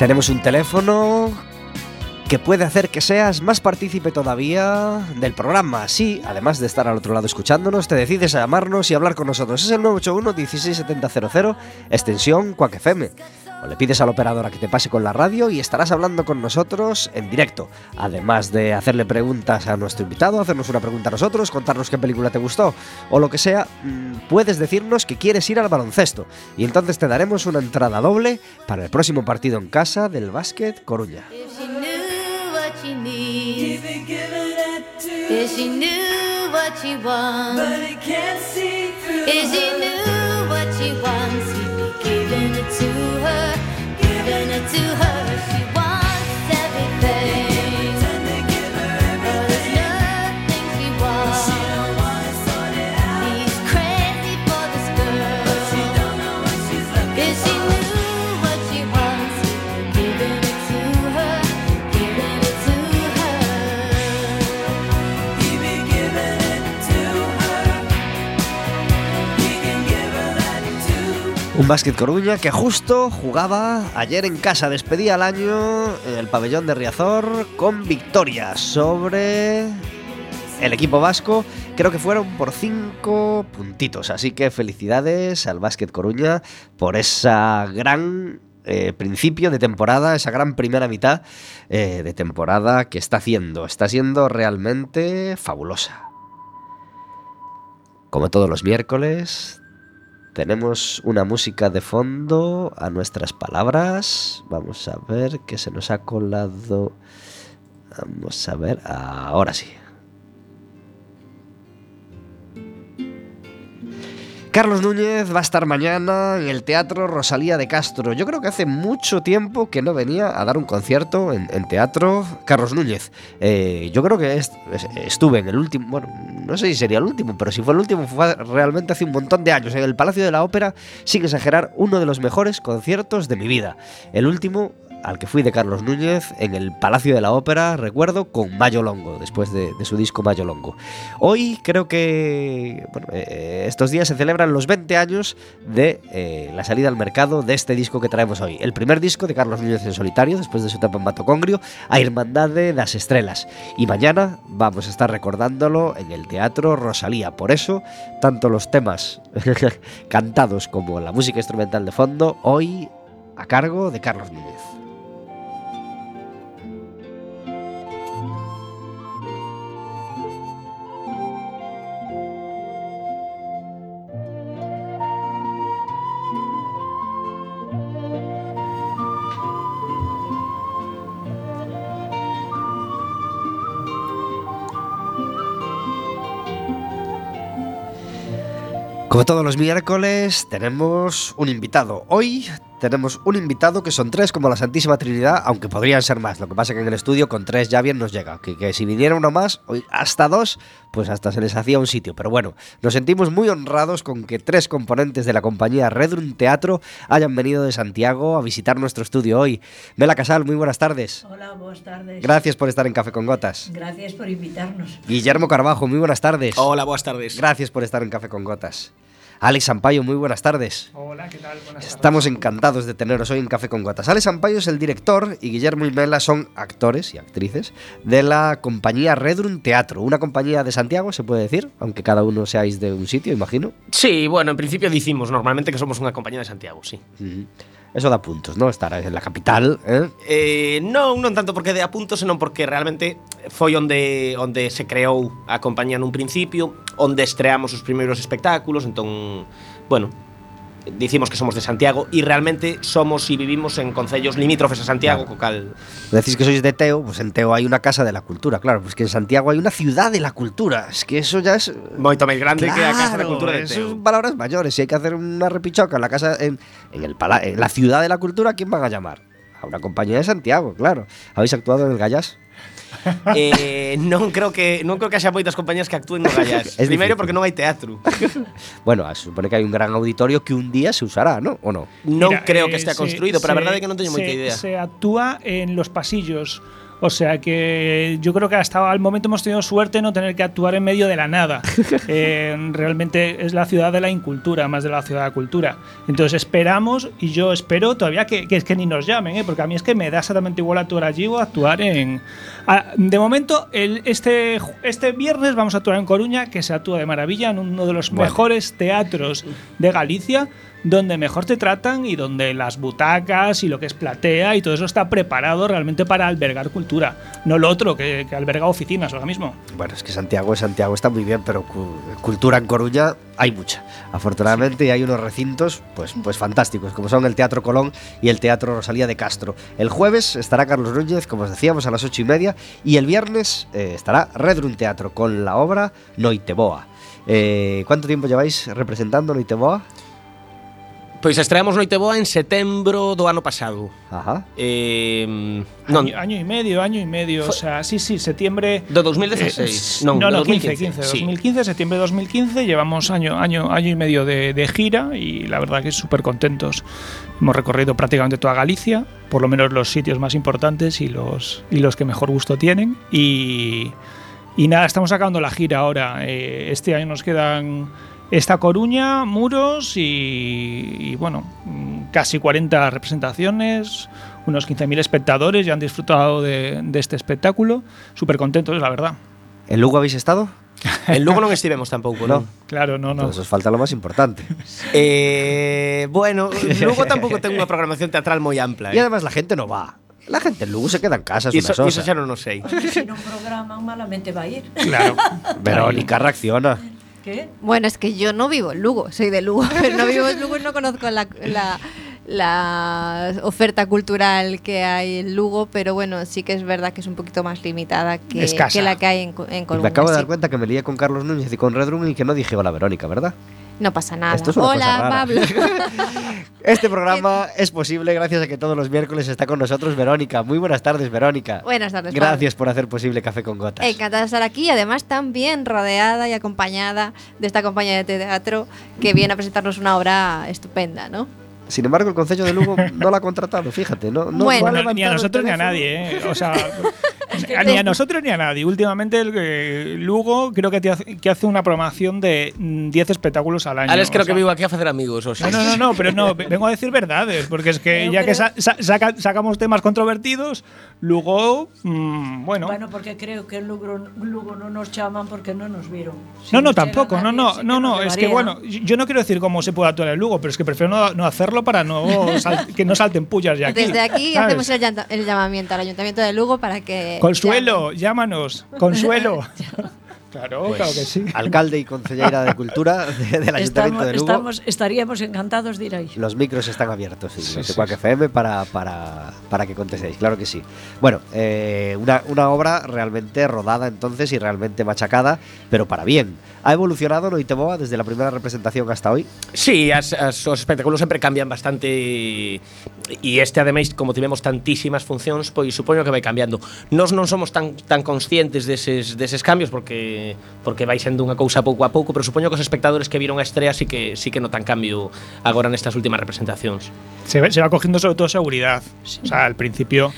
Tenemos un teléfono que puede hacer que seas más partícipe todavía del programa. Sí, además de estar al otro lado escuchándonos, te decides a llamarnos y hablar con nosotros. Es el 981 16700 extensión Quack FM. O le pides al operador a que te pase con la radio y estarás hablando con nosotros en directo. Además de hacerle preguntas a nuestro invitado, hacernos una pregunta a nosotros, contarnos qué película te gustó o lo que sea, mm, puedes decirnos que quieres ir al baloncesto. Y entonces te daremos una entrada doble para el próximo partido en casa del Básquet Coruña. to her, giving it to her. She wants everything. Un básquet Coruña que justo jugaba ayer en casa, despedía el año en el pabellón de Riazor con victoria sobre el equipo vasco. Creo que fueron por cinco puntitos, así que felicidades al básquet Coruña por esa gran eh, principio de temporada, esa gran primera mitad eh, de temporada que está haciendo. Está siendo realmente fabulosa. Como todos los miércoles, tenemos una música de fondo a nuestras palabras. Vamos a ver qué se nos ha colado. Vamos a ver, ahora sí. Carlos Núñez va a estar mañana en el Teatro Rosalía de Castro. Yo creo que hace mucho tiempo que no venía a dar un concierto en, teatro Carlos Núñez. Eh, yo creo que estuve en el último, bueno, no sé si sería el último, pero si fue el último fue realmente hace un montón de años. En el Palacio de la Ópera, sin exagerar, uno de los mejores conciertos de mi vida. El último al que fui de Carlos Núñez en el Palacio de la Ópera, recuerdo, con Mayo Longo, después de, su disco Mayo Longo. Hoy creo que bueno, eh, estos días se celebran los 20 años de eh, la salida al mercado de este disco que traemos hoy. El primer disco de Carlos Núñez en solitario, después de su etapa en Matocongrio, a Hermandad de las Estrellas. Y mañana vamos a estar recordándolo en el Teatro Rosalía. Por eso, tanto los temas cantados como la música instrumental de fondo, hoy a cargo de Carlos Núñez. Como todos los miércoles, tenemos un invitado. Hoy tenemos un invitado que son tres como la Santísima Trinidad, aunque podrían ser más. Lo que pasa es que en el estudio con tres ya bien nos llega. Que, si viniera uno más, hoy hasta dos, pues hasta se les hacía un sitio. Pero bueno, nos sentimos muy honrados con que tres componentes de la compañía Redrum Teatro hayan venido de Santiago a visitar nuestro estudio hoy. Mela Casal, muy buenas tardes. Hola, buenas tardes. Gracias por estar en Café con Gotas. Gracias por invitarnos. Guillermo Carbajo, muy buenas tardes. Hola, buenas tardes. Gracias por estar en Café con Gotas. Alex Sampaio, muy buenas tardes. Hola, ¿qué tal? Buenas Estamos encantados de teneros hoy en Café con Gotas. Alex Sampaio es el director y Guillermo y Mela son actores y actrices de la compañía Redrum Teatro, una compañía de Santiago, se puede decir, aunque cada uno seáis de un sitio, imagino. Sí, bueno, en principio decimos normalmente que somos una compañía de Santiago, sí. Eso da puntos, ¿no? Estar en la capital, eh? eh non, non tanto porque de a puntos, senón porque realmente foi onde onde se creou a compañía nun principio, onde estreamos os primeiros espectáculos, entón, bueno, dicimos que somos de Santiago y realmente somos y vivimos en concellos limítrofes a Santiago, claro. co cal... Decís que sois de Teo, pues en Teo hay una casa de la cultura, claro, pues que en Santiago hay una ciudad de la cultura, es que eso ya es... Moito máis grande claro, que a casa de la cultura de Teo. son palabras mayores, si hay que hacer una repichoca en la casa, en, en, el en la ciudad de la cultura, ¿quién van a llamar? a una compañía de Santiago, claro. ¿Habéis actuado en el Gallas? eh, non creo que non creo que haxa moitas compañías que actúen no Gallás. Es Primeiro difícil. porque non hai teatro. Bueno, se supone que hay un gran auditorio que un día se usará, ¿no? ¿O no? Non Mira, creo eh, que estea se- construído, pero a se- verdade é que non teño moita se- idea. Se actúa en los pasillos. O sea que yo creo que hasta el momento hemos tenido suerte de no tener que actuar en medio de la nada. Eh, realmente es la ciudad de la incultura, más de la ciudad de la cultura. Entonces esperamos, y yo espero todavía que, que es que ni nos llamen, ¿eh? porque a mí es que me da exactamente igual actuar allí o actuar en... Ah, de momento, el, este, este viernes vamos a actuar en Coruña, que se actúa de maravilla en uno de los Bueno. mejores teatros de Galicia, donde mejor te tratan y donde las butacas y lo que es platea y todo eso está preparado realmente para albergar cultura, no lo otro que, alberga oficinas ahora mismo. Bueno, es que Santiago Santiago, está muy bien, pero cu- cultura en Coruña hay mucha. Afortunadamente, hay unos recintos pues, pues fantásticos, como son el Teatro Colón y el Teatro Rosalía de Castro. El jueves estará Carlos Núñez, como os decíamos, a las ocho y media, y el viernes eh, estará Redrun Teatro con la obra Noiteboa. Eh, ¿Cuánto tiempo lleváis representando Noiteboa? Pois estreamos Noiteboa en setembro do ano pasado. Ajá. Eh, non, Año, año y medio, año y medio, o sea, sí, sí, septiembre... do 2016. Eh, non, no, do no, 15, 2015. 15, sí. 2015, septiembre de 2015, llevamos año, año, año y medio de, de gira y la verdad que súper contentos. Hemos recorrido prácticamente toda Galicia, por lo menos los sitios más importantes y los, y los que mejor gusto tienen. Y, y nada, estamos sacando la gira ahora. Eh, este año nos quedan esta Coruña, Muros y, y, bueno, casi 40 representaciones, unos 15.000 espectadores ya han disfrutado de, de este espectáculo. Súper contentos, la verdad. ¿En Lugo habéis estado? En Lugo non estivemos tampouco, No. non? Claro, no, no. Entonces os falta lo más importante. Eh, bueno, Lugo tampouco ten unha programación teatral moi ampla. Y Eh? además la gente no va. La gente en Lugo se queda en casa, es una sosa. xa non o sei. Si no programan, malamente va a ir. Claro. Verónica reacciona. ¿Qué? Bueno, es que yo no vivo en Lugo, soy de Lugo, pero no vivo en Lugo y no conozco la, la- la oferta cultural que hay en Lugo, pero bueno, sí que es verdad que es un poquito más limitada que, la que hay en, Co- en Y Coruña. me acabo de sí. dar cuenta que me lié con Carlos Núñez y con Redrun y que no dije hola Verónica, ¿verdad? No pasa nada. Esto es una Hola, cosa rara. Pablo. Este programa es posible gracias a que todos los miércoles está con nosotros Verónica. Muy buenas tardes, Verónica. Buenas tardes. Pablo. Gracias por hacer posible Café con Gotas. Encantada de estar aquí y además también rodeada y acompañada de esta compañía de teatro que viene a presentarnos una obra estupenda, ¿no? Sin embargo, el Concello de Lugo no la ha contratado, fíjate. No, no Bueno. ni a nosotros ni a nadie, ¿eh? O sea, ni te- a nosotros ni a nadie. Últimamente, el, eh, Lugo creo que, te hace, que hace una programación de mm, 10 espectáculos al año. Alex creo o sea. que vivo aquí a facer amigos, o sea. No, no, no, no, pero no, vengo a decir verdades, porque es que Pero ya que creo- sa- sa- saca- sacamos temas controvertidos, luego, mm, bueno. Bueno, porque creo que en Lugo, Lugo no nos llaman porque no nos vieron. Si no, no, tampoco, no, nadie, no, no, no, es que bueno, yo no quiero decir cómo se puede actuar en Lugo, pero es que prefiero no, no hacerlo para no que no salten pullas ya aquí. Desde aquí ¿sabes? hacemos el llamamiento al Ayuntamiento de Lugo para que. Consuelo, llámanos, Consuelo. claro, Pues, claro que sí. Alcalde y concejera de Cultura de- del Ayuntamiento Estamos, de Lugo. estamos- estaríamos encantados de ir ahí. Los micros están abiertos Sí, de sí, sí. FM para, para, para que contestéis, claro que sí. Bueno, eh, una, una obra realmente rodada entonces y realmente machacada, pero para bien. ¿Ha evolucionado Noiteboa desde la primera representación hasta hoy? Sí, as, as, os espectáculos sempre cambian bastante e este ademais como tivemos tantísimas funcións, pois supoño que vai cambiando. Nós non somos tan tan conscientes deses deses cambios porque porque vai sendo unha cousa pouco a pouco, pero supoño que os espectadores que viron a estrea sí que sí que notan cambio agora nestas últimas representacións. Se, va- se va cogiendo sobre todo seguridad. O sea, al principio.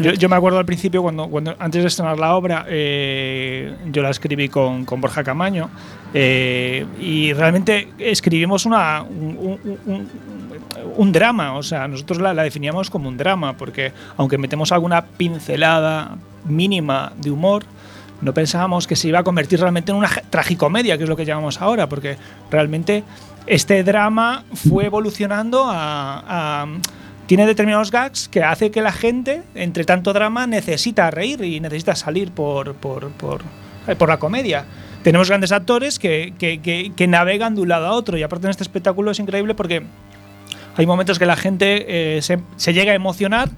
Yo, yo me acuerdo al principio, cuando, cuando antes de estrenar la obra, eh, yo la escribí con, con Borja Camaño eh, y realmente escribimos una, un, un- un- un drama. O sea, nosotros la, la definíamos como un drama, porque aunque metemos alguna pincelada mínima de humor, no pensábamos que se iba a convertir realmente en una tragicomedia, que es lo que llamamos ahora, porque realmente este drama fue evolucionando tiene determinados gags que hace que la gente, entre tanto drama, necesita reír y necesita salir por, por, por, eh, la comedia. Tenemos grandes actores que, que- que- navegan de un lado a otro y aparte en este espectáculo es increíble porque hay momentos que la gente eh, se llega a emocionar,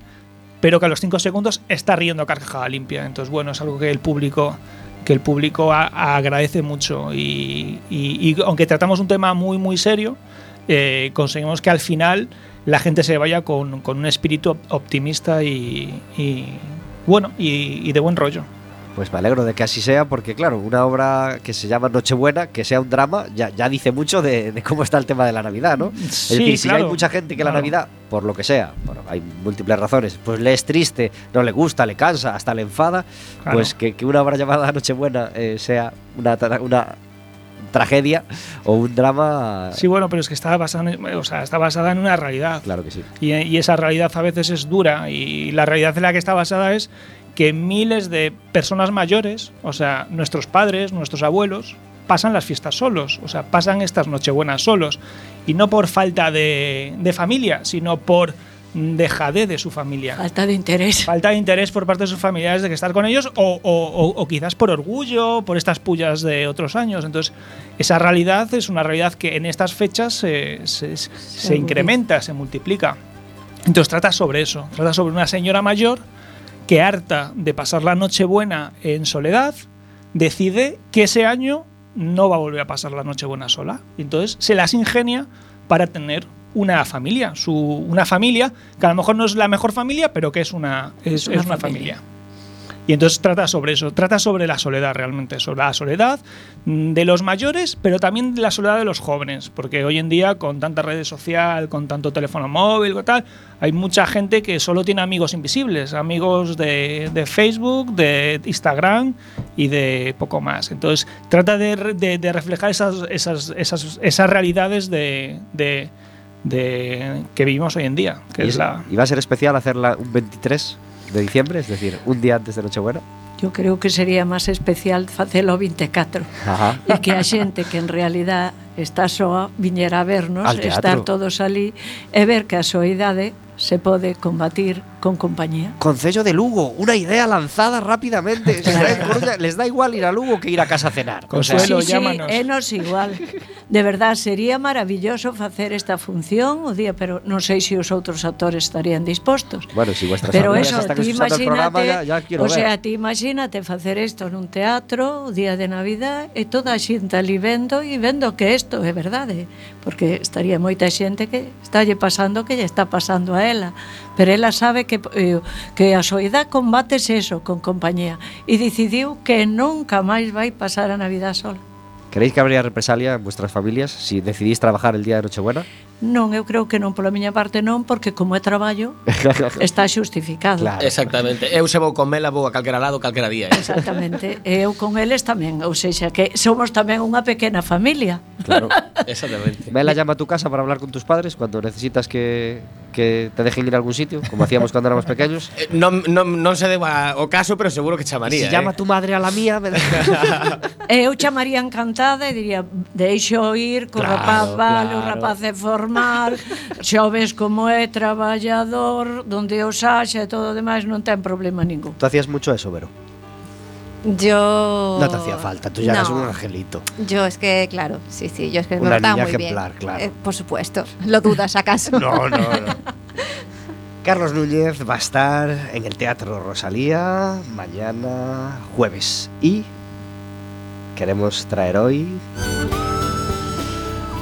pero que a los 5 segundos está riendo carcajada limpia. Entonces, bueno, es algo que el público que el público agradece mucho y, y- aunque tratamos un tema muy muy serio eh, conseguimos que al final la gente se vaya con, con un espíritu optimista y, bueno, y de buen rollo. Pues me alegro de que así sea, porque claro, una obra que se llama Nochebuena, que sea un drama, ya, ya dice mucho de, de cómo está el tema de la Navidad, ¿no? es Sí, si claro, hay mucha gente que la. Navidad, por lo que sea, bueno, hay múltiples razones, pues le es triste, no le gusta, le cansa, hasta le enfada, Claro. pues que, que una obra llamada Nochebuena eh, sea una, tra- una tragedia o un drama. Sí, bueno, pero es que está basada en, o sea, está basada en una realidad. Claro que sí. Y, y esa realidad a veces es dura y la realidad en la que está basada es que miles de personas mayores, o sea, nuestros padres, nuestros abuelos, pasan las fiestas solos, o sea, pasan estas nochebuenas solos. Y no por falta de, de familia, sino por dejadez de su familia. Falta de interés. Falta de interés por parte de sus familiares de que estar con ellos o, o- o- quizás por orgullo, por estas pullas de otros años. Entonces, esa realidad es una realidad que en estas fechas se, se- se incrementa, se multiplica. Entonces, trata sobre eso. Trata sobre una señora mayor que harta de pasar la Nochebuena en soledad, decide que ese año no va a volver a pasar la Nochebuena sola. Entonces se las ingenia para tener una familia, su, una familia que a lo mejor no es la mejor familia, pero que es una, es, una es una familia. familia. Y entonces trata sobre eso, trata sobre la soledad realmente, sobre la soledad mm, de los mayores, pero también de la soledad de los jóvenes, porque hoy en día con tanta red social, con tanto teléfono móvil, tal, hay mucha gente que solo tiene amigos invisibles, amigos de, de Facebook, de Instagram y de poco más. Entonces trata de, de- de reflejar esas, esas, esas, esas realidades de, que vivimos hoy en día, que ¿Y, es es- la... y va a ser especial hacerla un 23 de diciembre, es decir, un día antes de Nochebuena? Yo creo que sería máis especial facelo 24 Ajá. e que a xente que en realidad está soa, viñera a vernos, estar todos ali e ver que a soidade se pode combatir con compañía. Concello de Lugo, una idea lanzada rápidamente. Coruña, les da igual ir a Lugo que ir a casa a cenar. Consuelo, o sea, sí, llámanos. Sí, enos igual. De verdad, sería maravilloso facer esta función o día, pero non sei se si os outros actores estarían dispostos. Bueno, si vuestras Pero eso, ti imagínate, ya, ya o sea, ti imagínate facer isto nun teatro o día de Navidad e toda a xente ali vendo e vendo que isto isto é verdade, porque estaría moita xente que estálle pasando que lle está pasando a ela, pero ela sabe que eh, que a soidade combates eso con compañía e decidiu que nunca máis vai pasar a Navidad sola. ¿Creéis que habría represalia en vuestras familias si decidís trabajar el día de Nochebuena? Non, eu creo que non, pola miña parte non, porque como é traballo, está xustificado. Claro. Exactamente. Eu se vou con mela vou a calquera lado, calquera día. Eh? Exactamente. Eu con eles tamén, ou seja, que somos tamén unha pequena familia. Claro. Exactamente. Mela llama a tu casa para hablar con tus padres cuando necesitas que que te dejen ir a algún sitio, como hacíamos cuando éramos pequeños. Eh, non, non, non se deba o caso, pero seguro que chamaría. Si eh? llama tu madre a la mía, me... Eh, eu chamaría encantada e diría, deixo ir co claro, rapaz vale, claro. rapaz é formal, xoves como é, traballador, donde os haxa e todo o demais, non ten problema ningún. Tú hacías mucho eso, Vero? Yo. No te hacía falta, tú ya eras un angelito. Yo es que, claro, sí, sí, yo es que me Una portaba niña muy ejemplar, bien. claro. Eh, por supuesto. ¿Lo dudas acaso? No, no, no. Carlos Núñez va a estar en el Teatro Rosalía mañana jueves. Y queremos traer hoy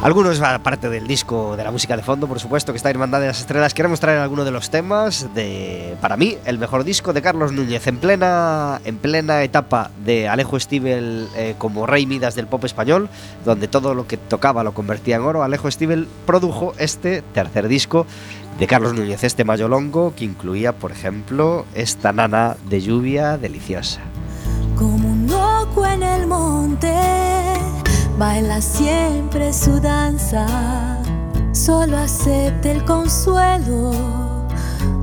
algunos, aparte del disco de la música de fondo, por supuesto, que está Hermandad de las Estrellas, queremos traer algunos de los temas de, para mí, el mejor disco de Carlos Núñez, en plena, en plena etapa de Alejo Stivel eh, como rey Midas del pop español, donde todo lo que tocaba lo convertía en oro. Alejo Stivel produjo este tercer disco de Carlos Núñez, este mayolongo que incluía, por ejemplo, esta nana de lluvia deliciosa. Como un loco en el monte, baila siempre su danza. Solo acepta el consuelo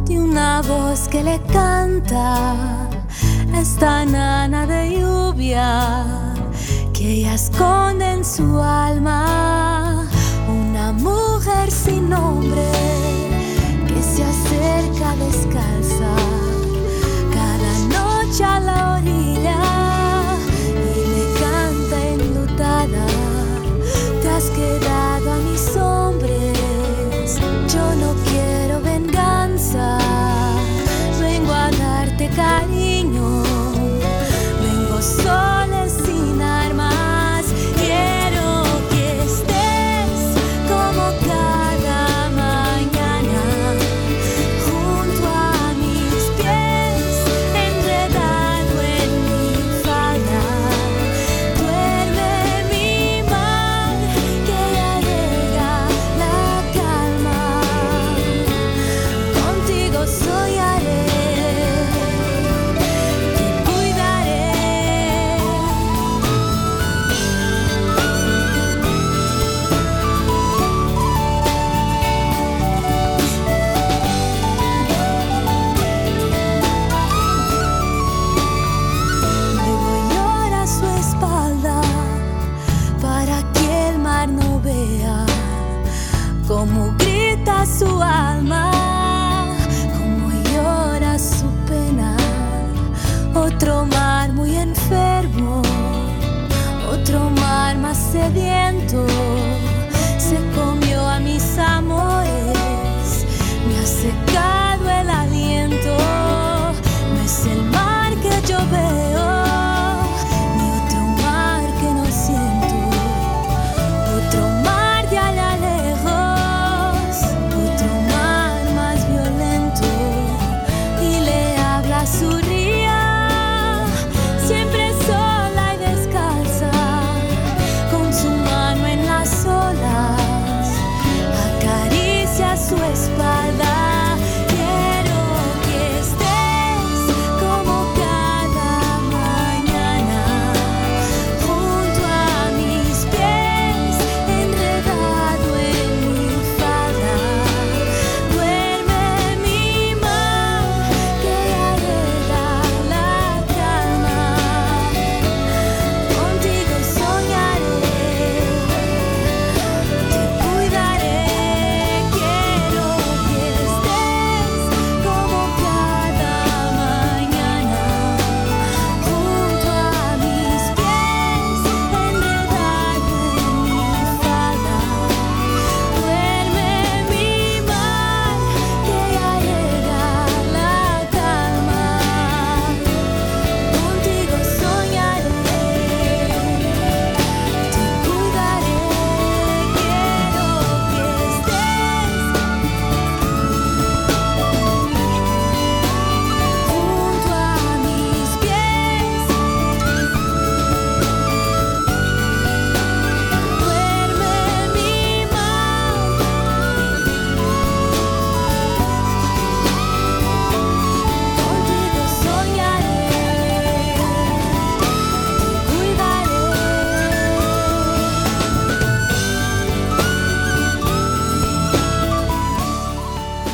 de una voz que le canta. Esta nana de lluvia que ella esconde en su alma. Una mujer sin nombre que se acerca descalza cada noche a la orilla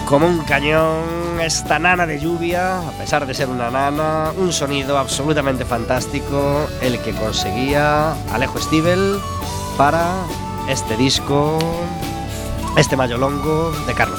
Como un cañón, esta nana de lluvia, a pesar de ser una nana, un sonido absolutamente fantástico, el que conseguía Alejo Stivel para este disco, este mayolongo de Carlos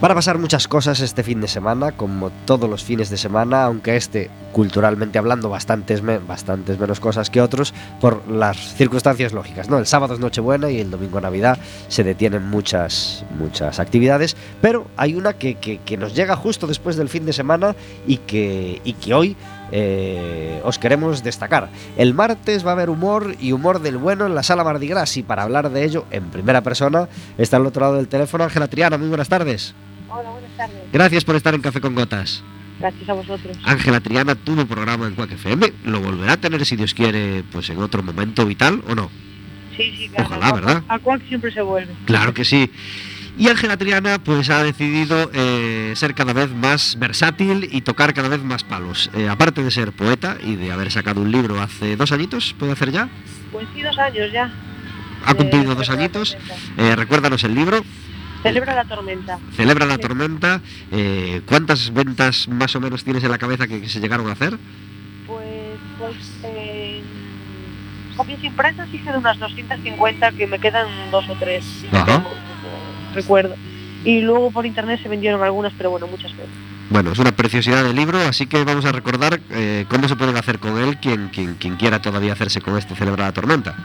Van a pasar muchas cosas este fin de semana, como todos los fines de semana, aunque este, culturalmente hablando, bastantes, me- bastantes menos cosas que otros, por las circunstancias lógicas. ¿no? El sábado es Nochebuena y el domingo Navidad se detienen muchas, muchas actividades, pero hay una que, nos llega justo después del fin de semana y que, y que hoy eh, os queremos destacar. El martes va a haber humor y humor del bueno en la sala Mardi Gras y para hablar de ello en primera persona está al otro lado del teléfono Ángela Triana. Muy buenas tardes. Hola, buenas tardes. Gracias por estar en Café con Gotas. Gracias a vosotros. Ángela Triana tuvo programa en Quack FM. Lo volverá a tener, si Dios quiere, pues en otro momento vital o no. Sí, sí, claro. Ojalá, ¿verdad? A cual siempre se vuelve. Claro que sí. Y Ángela Triana pues ha decidido eh, ser cada vez más versátil y tocar cada vez más palos. Eh, aparte de ser poeta y de haber sacado un libro hace dos añitos, ¿puede hacer ya? Pues sí, dos años ya. Ha Eh, cumplido dos Celebra la añitos. Eh, recuérdanos el libro, Celebra la tormenta. Celebra la tormenta. Eh, ¿Cuántas ventas más o menos tienes en la cabeza que, que se llegaron a hacer? Pues, pues, eh, copias impresas hice de unas 250 que me quedan dos o tres. Ajá. Recuerdo. Y luego por internet se vendieron algunas, pero bueno, muchas veces. Bueno, es una preciosidad de libro, así que vamos a recordar eh, cómo se pueden hacer con él quien, quien, quien quiera todavía hacerse con este Celebra la Tormenta.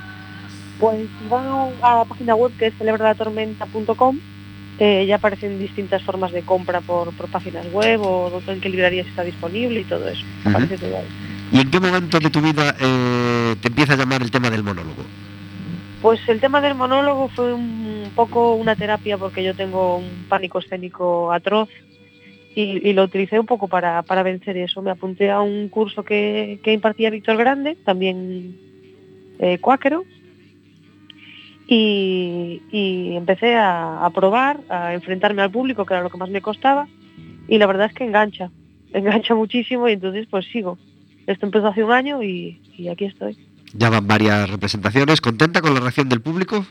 Pues van a la página web que es celebralatormenta.com. Eh, ya aparecen distintas formas de compra por, por páginas web o en qué librerías está disponible y todo eso. Ujú. Aparece todo ahí. ¿Y en qué momento de tu vida eh, te empieza a llamar el tema del monólogo? Pues el tema del monólogo fue un poco una terapia porque yo tengo un pánico escénico atroz y, y lo utilicé un poco para, para vencer eso. Me apunté a un curso que, que impartía Víctor Grande, también eh, cuáquero, y, y empecé a, a probar, a enfrentarme al público, que era lo que más me costaba, y la verdad es que engancha, engancha muchísimo y entonces pues sigo. Esto empezó hace un año y, y aquí estoy. Ya van varias representaciones. ¿Contenta con la reacción del público?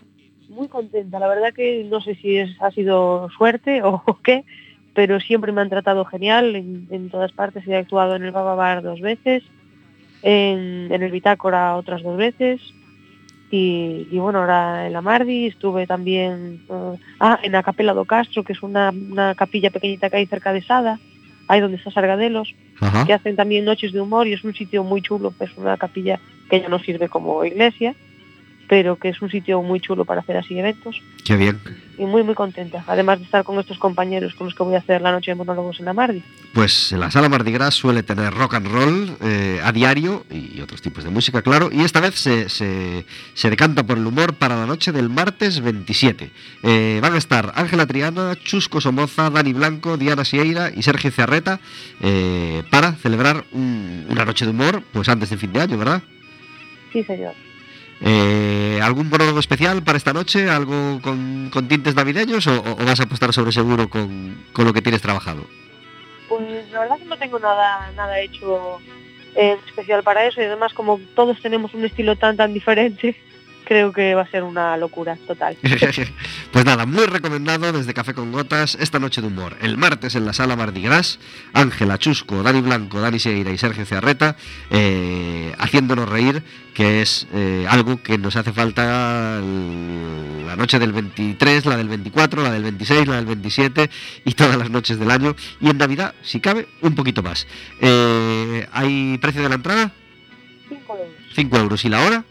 muy contenta. La verdad que no sé si es, ha sido suerte o qué, pero siempre me han tratado genial en, en todas partes. He actuado en el Baba Bar dos veces, en, en el Bitácora otras dos veces Y, y bueno, ahora en la Mardi estuve también eh, ah, en la Capela do Castro, que es una, una capilla pequeñita que hay cerca de Sada, ahí donde está Sargadelos, Ajá. que hacen también noches de humor y es un sitio muy chulo, es una capilla que ya no sirve como iglesia, pero que es un sitio muy chulo para hacer así eventos Qué bien. y muy muy contenta, además de estar con estos compañeros con los que voy a hacer la noche de monólogos en la Mardi. Pues en la sala Mardi Gras suele tener rock and roll eh, a diario y otros tipos de música, claro. Y esta vez se, se- se decanta por el humor para la noche del martes 27. Eh, van a estar Ángela Triana, Chusco Somoza, Dani Blanco, Diana Sieira y Sergio Ciarreta eh, para celebrar un- una noche de humor, pues antes del fin de año, ¿verdad? Sí, señor. Eh, ¿Algún monólogo especial para esta noche? ¿Algo con, tintes navideños o, vas a apostar sobre seguro con, con lo que tienes trabajado? Pues la verdad que no tengo nada, nada hecho especial para eso y además como todos tenemos un estilo tan tan diferente, creo que va a ser una locura total. pues nada, muy recomendado desde Café con Gotas esta noche de humor. El martes en la sala Mardi Gras, Ángela Chusco, Dani Blanco, Dani Sieira y Sergio Ciarreta eh, haciéndonos reír, que es eh, algo que nos hace falta la noche del 23, la del 24, la del 26, la del 27 y todas las noches del año. Y en Navidad, si cabe, un poquito más. Eh, ¿Hay precio de la entrada? Cinco euros. 5 euros. ¿Y la hora?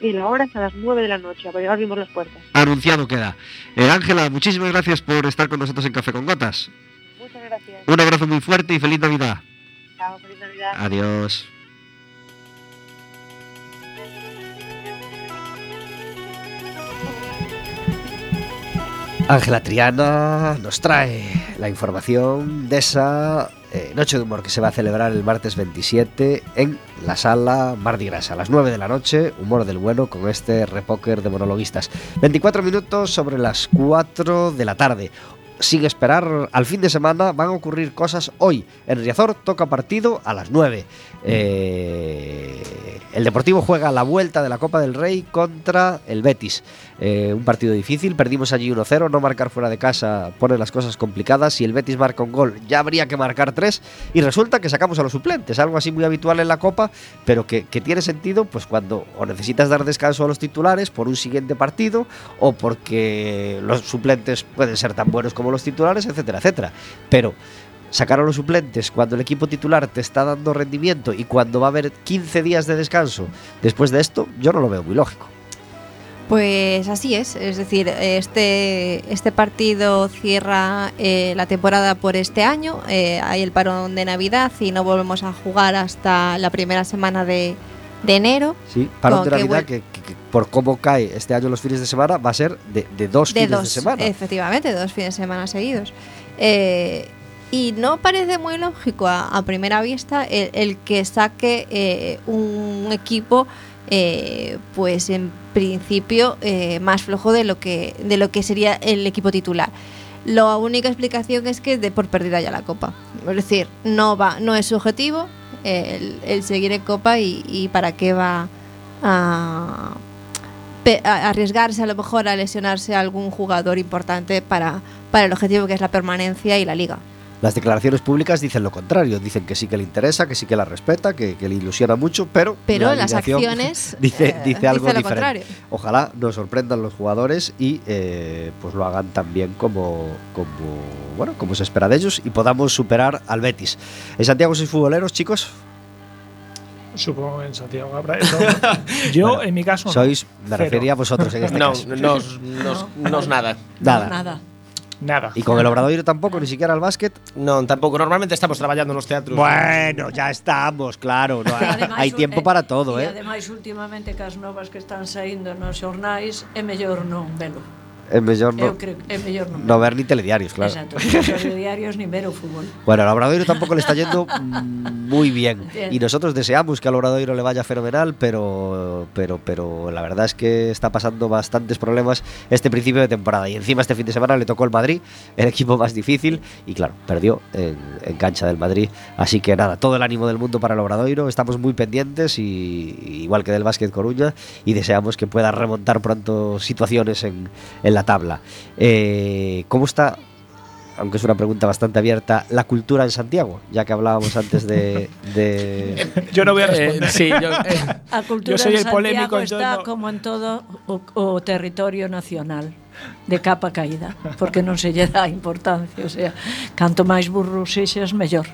Y la hora es a las 9 de la noche, a abrimos las puertas. Anunciado queda. Eh, Ángela, muchísimas gracias por estar con nosotros en Café con Gotas. Muchas gracias. Un abrazo muy fuerte y feliz Navidad. Chao, feliz Navidad. Adiós. Ángela Triana nos trae la información de esa eh, noche de humor que se va a celebrar el martes 27 en la sala Mardi Gras a las 9 de la noche, humor del bueno con este repóker de monologuistas. 24 minutos sobre las 4 de la tarde. Sin esperar al fin de semana van a ocurrir cosas hoy. En Riazor toca partido a las 9. Eh, el Deportivo juega la vuelta de la Copa del Rey contra el Betis. Eh, un partido difícil, perdimos allí 1-0, no marcar fuera de casa pone las cosas complicadas. Si el Betis marca un gol, ya habría que marcar tres. Y resulta que sacamos a los suplentes, algo así muy habitual en la Copa, pero que, que tiene sentido pues cuando o necesitas dar descanso a los titulares por un siguiente partido, o porque los suplentes pueden ser tan buenos como los titulares, etcétera, etcétera. Pero sacar a los suplentes cuando el equipo titular te está dando rendimiento y cuando va a haber 15 días de descanso después de esto, yo no lo veo muy lógico. Pues así es, es decir, este, este partido cierra eh, la temporada por este año, eh, hay el parón de Navidad y no volvemos a jugar hasta la primera semana de, de enero. Sí, parón de Navidad que, que- que por cómo cae este año los fines de semana va a ser de, de dos de fines dos, de semana. efectivamente, dos fines de semana seguidos. Eh, y no parece muy lógico a, primera vista el, el que saque eh, un equipo, eh, pues en principio eh, más flojo de lo que de lo que sería el equipo titular. La única explicación es que de por perdida ya la copa. Es decir, no va, no es su objetivo el, seguir en copa y, para qué va a a- arriesgarse a lo mejor a lesionarse a algún jugador importante para, para el objetivo que es la permanencia y la liga. Las declaraciones públicas dicen lo contrario, dicen que sí que le interesa, que sí que la respeta, que, que le ilusiona mucho, pero, Pero la las acciones dice, eh, dice algo dice lo diferente. contrario. Ojalá nos sorprendan los jugadores y eh, pues lo hagan tan bien como, como, bueno, como se espera de ellos y podamos superar al Betis. ¿En Santiago sois futboleros, chicos? Supongo que en Santiago habrá eso. Yo, Bueno, en mi caso, no. Sois, me Cero. refería a vosotros en este No, caso. nos, nos, nos nada. Nada. No, nada. Nada. Y con el Obradoiro tampoco, ni siquiera al básquet. Non, tampouco. Normalmente estamos traballando nos teatros. Bueno, ya estamos, claro. no, E ademais, hay tiempo eh, para todo, E ¿eh? ademais, últimamente, cas novas que están saindo nos xornais, é mellor non velo. Es mellor no, Eu creo que é mellor non no ver ni telediarios, claro. Exacto, non ver diarios ni ver o fútbol. Bueno, al Obradoiro tampoco le está yendo muy bien. Bien. Y nosotros deseamos que al Obradoiro le vaya fenomenal, pero, pero, pero la verdad es que está pasando bastantes problemas este principio de temporada. Y encima este fin de semana le tocó el Madrid, el equipo más difícil, y claro, perdió en, en cancha del Madrid. Así que nada, todo el ánimo del mundo para el Obradoiro. Estamos muy pendientes, y, igual que del Básquet Coruña, y deseamos que pueda remontar pronto situaciones en, en la la tabla. Eh, ¿Cómo está, aunque es una pregunta bastante abierta, la cultura en Santiago? Ya que hablábamos antes de... de... yo no voy a responder. Eh, sí, yo, eh, A cultura yo soy en el Santiago. Está no... como en todo o, o territorio nacional de capa caída, porque non se lle dá importancia, o sea, canto máis burro sexas, mellor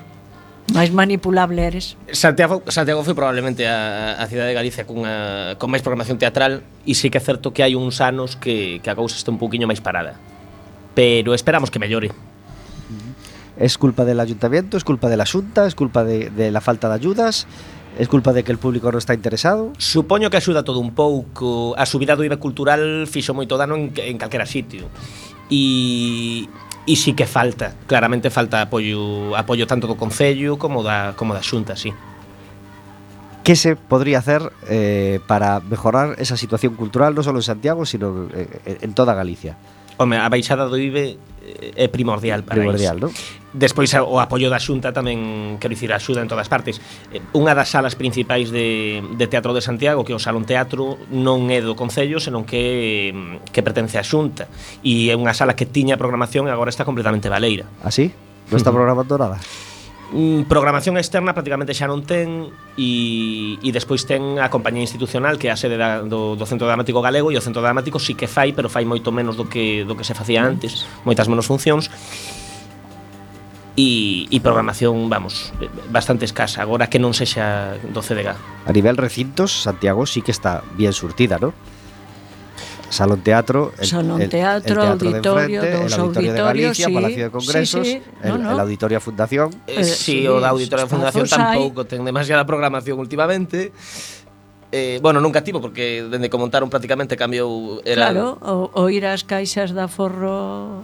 máis manipulable eres. Santiago, Santiago foi probablemente a, a cidade de Galicia cunha, con máis programación teatral e sí que é certo que hai uns anos que, que a cousa está un poquinho máis parada. Pero esperamos que mellore. Es culpa del ayuntamiento, es culpa de la xunta, es culpa de, de la falta de ayudas, es culpa de que el público non está interesado. Supoño que axuda todo un pouco. A subida do IVA cultural fixo moito dano en, en calquera sitio. E e sí que falta Claramente falta apoio apoio tanto do Concello como da, como da Xunta, sí ¿Qué se podría hacer eh, para mejorar esa situación cultural, no solo en Santiago, sino en, en- en toda Galicia? Home, a baixada do IBE eh, é primordial para primordial, iso. No? Despois o apoio da Xunta tamén, quero dicir, axuda en todas partes. Eh, unha das salas principais de, de Teatro de Santiago, que é o Salón Teatro, non é do Concello, senón que, que pertence á Xunta. E é unha sala que tiña programación e agora está completamente baleira. Así? ¿Ah, non está programando nada? Mm, programación externa prácticamente xa non ten e, e despois ten a compañía institucional que é a sede da, do, do Centro Dramático Galego e o Centro Dramático sí que fai, pero fai moito menos do que do que se facía mm. antes, moitas menos funcións e, e programación, vamos, bastante escasa, agora que non sexa do CDG. A nivel recintos, Santiago sí que está bien surtida, non? Salón Teatro, el, Salón Teatro, el teatro Auditorio, de enfrente, dos el Auditorio de Galicia, sí, Palacio de Congresos, sí, sí, no, no. el, Auditorio Fundación. Eh, eh, sí, sí, o da Auditorio Fundación tampouco hai. ten demasiada programación últimamente. Eh, bueno, nunca tivo porque dende que montaron prácticamente cambiou era Claro, o, o ir ás caixas da Forro